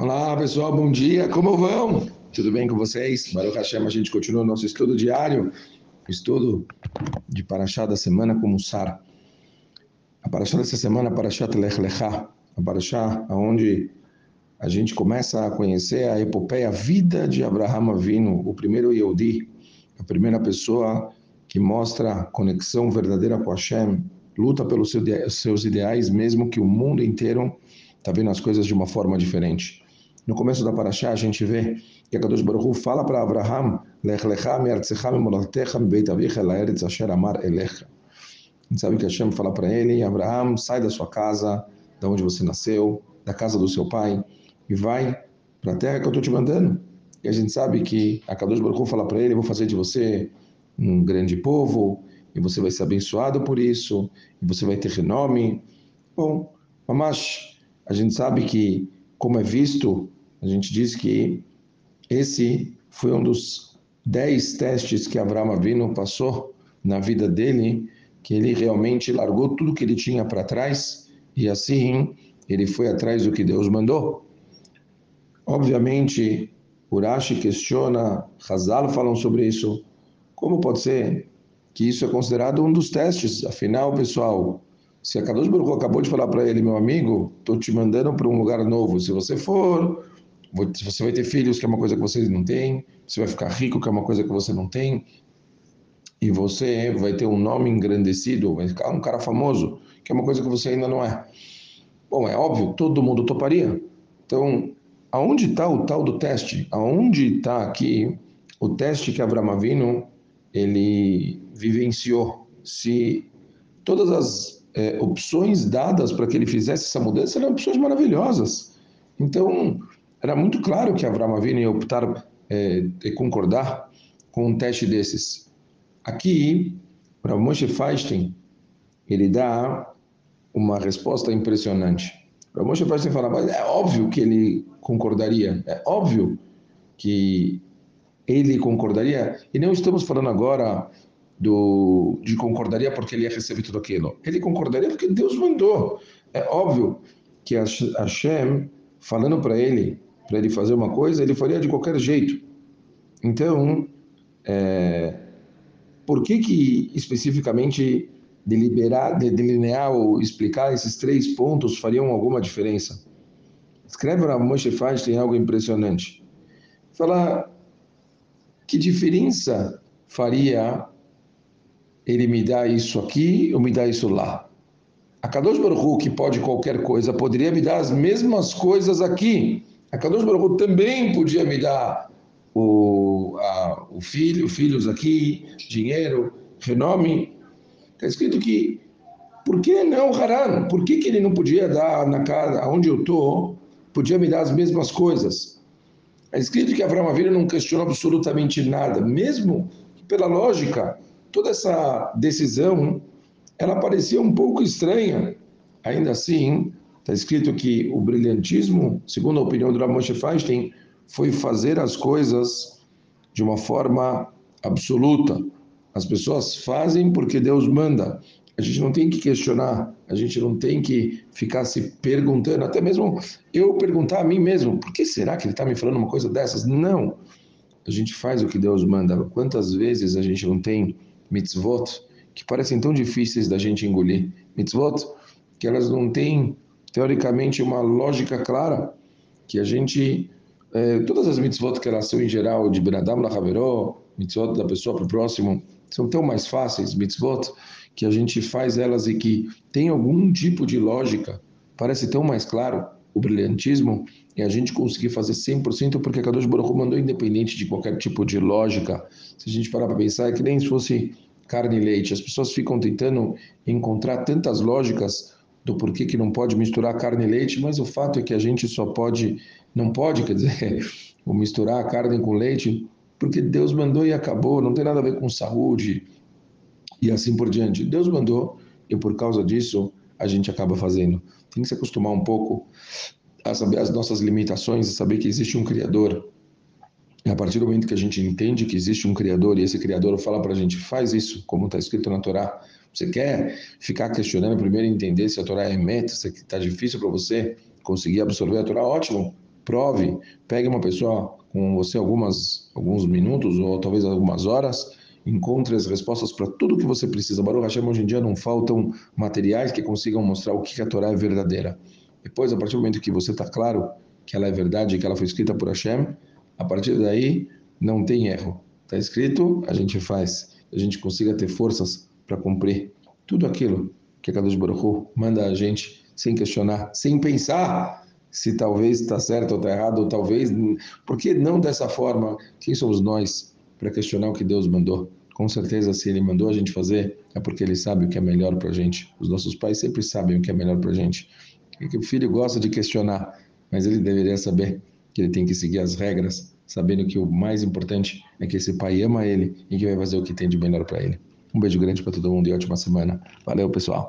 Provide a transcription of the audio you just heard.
Olá pessoal, bom dia, como vão? Tudo bem com vocês? Baruch Hashem, a gente continua o nosso estudo diário, estudo de Parashá da semana com Mussar. A Parashá dessa semana, a Parashat Lech Lechá, a Parashá onde a gente começa a conhecer a epopeia, a vida de Abraham Avinu, o primeiro Yehudi, a primeira pessoa que mostra conexão verdadeira com Hashem, luta pelos seus ideais, mesmo que o mundo inteiro está vendo as coisas de uma forma diferente. No começo da Parashá, a gente vê que a Kadosh Baruch Hu fala para Abraham, Lech lecha me'artzecha me'molatecha me'beit avicha asher amar elecha. A gente sabe que Hashem fala para ele, Abraham, sai da sua casa, da onde você nasceu, da casa do seu pai, e vai para a terra que eu estou te mandando. E a gente sabe que a Kadosh Baruch Hu fala para ele, vou fazer de você um grande povo, e você vai ser abençoado por isso, e você vai ter renome. Bom, mas a gente sabe que, como é visto, a gente diz que esse foi um dos dez testes que Abraão Avino passou na vida dele, que ele realmente largou tudo que ele tinha para trás e assim ele foi atrás do que Deus mandou. Obviamente, Urashi questiona, Hazal falam sobre isso. Como pode ser que isso é considerado um dos testes? Afinal, pessoal, se a Kadosh Baruch acabou de falar para ele, meu amigo, estou te mandando para um lugar novo. Se você for, você vai ter filhos, que é uma coisa que você não tem. Você vai ficar rico, que é uma coisa que você não tem. E você vai ter um nome engrandecido, vai ficar um cara famoso, que é uma coisa que você ainda não é. Bom, é óbvio, todo mundo toparia. Então, aonde está o tal do teste? Aonde está aqui o teste que Abraão Avino ele vivenciou? Se todas as é, opções dadas para que ele fizesse essa mudança eram opções maravilhosas. Então, era muito claro que Avraham Avinu ia optar é, e concordar com um teste desses. Aqui, para Moshe Feinstein, ele dá uma resposta impressionante. Para Moshe Feinstein fala, mas é óbvio que ele concordaria, é óbvio que ele concordaria, e não estamos falando agora do, de concordaria porque ele ia receber tudo aquilo. Ele concordaria porque Deus mandou. É óbvio que Hashem, falando para ele, para ele fazer uma coisa, ele faria de qualquer jeito. Então, é, por que que especificamente deliberar, delinear ou explicar esses três pontos fariam alguma diferença? Escreve na Moshe Feinstein algo impressionante. Fala que diferença faria ele me dá isso aqui ou me dá isso lá. A Kadosh Baruch que pode qualquer coisa, poderia me dar as mesmas coisas aqui. A Kadosh Baruch também podia me dar o, a, o filho, filhos aqui, dinheiro, renome. Está escrito que, por que não Haran? Por que, que ele não podia dar na casa, onde eu estou, podia me dar as mesmas coisas? É escrito que Abraão Avila não questionou absolutamente nada, mesmo pela lógica toda essa decisão, ela parecia um pouco estranha. Ainda assim, está escrito que o brilhantismo, segundo a opinião do Ramoshe Feinstein, foi fazer as coisas de uma forma absoluta. As pessoas fazem porque Deus manda. A gente não tem que questionar, a gente não tem que ficar se perguntando, até mesmo eu perguntar a mim mesmo, por que será que ele está me falando uma coisa dessas? Não. A gente faz o que Deus manda. Quantas vezes a gente não tem mitzvot que parecem tão difíceis da gente engolir. Mitzvot que elas não têm, teoricamente, uma lógica clara, que a gente. É, todas as mitzvot que elas são em geral de Benadam Lachaveró, mitzvot da pessoa para o próximo, são tão mais fáceis, mitzvot, que a gente faz elas e que tem algum tipo de lógica, parece tão mais claro o brilhantismo e a gente conseguir fazer 100% porque a Kadosh Baruch mandou independente de qualquer tipo de lógica. Se a gente parar para pensar, é que nem se fosse carne e leite. As pessoas ficam tentando encontrar tantas lógicas do porquê que não pode misturar carne e leite, mas o fato é que a gente só pode, não pode, quer dizer, misturar a carne com leite, porque Deus mandou e acabou, não tem nada a ver com saúde e assim por diante. Deus mandou e por causa disso a gente acaba fazendo. Tem que se acostumar um pouco a saber as nossas limitações, a saber que existe um Criador. E a partir do momento que a gente entende que existe um Criador e esse Criador fala para a gente, faz isso, como está escrito na Torá. Você quer ficar questionando primeiro entender se a Torá é meta, se está difícil para você conseguir absorver a Torá? Ótimo, prove, pegue uma pessoa com você algumas, alguns minutos ou talvez algumas horas, encontre as respostas para tudo que você precisa. Baruch Hashem, hoje em dia não faltam materiais que consigam mostrar o que a Torá é verdadeira. Depois, a partir do momento que você está claro que ela é verdade, que ela foi escrita por Hashem, a partir daí não tem erro. Está escrito, a gente faz. A gente consiga ter forças para cumprir tudo aquilo que a Kadosh Baruch Hu manda a gente sem questionar, sem pensar se talvez está certo ou está errado, ou talvez. Por que não dessa forma? Quem somos nós para questionar o que Deus mandou? Com certeza, se Ele mandou a gente fazer, é porque Ele sabe o que é melhor para a gente. Os nossos pais sempre sabem o que é melhor para a gente. E que o filho gosta de questionar, mas ele deveria saber que ele tem que seguir as regras, sabendo que o mais importante é que esse pai ama ele e que vai fazer o que tem de melhor para ele. Um beijo grande para todo mundo e ótima semana. Valeu, pessoal.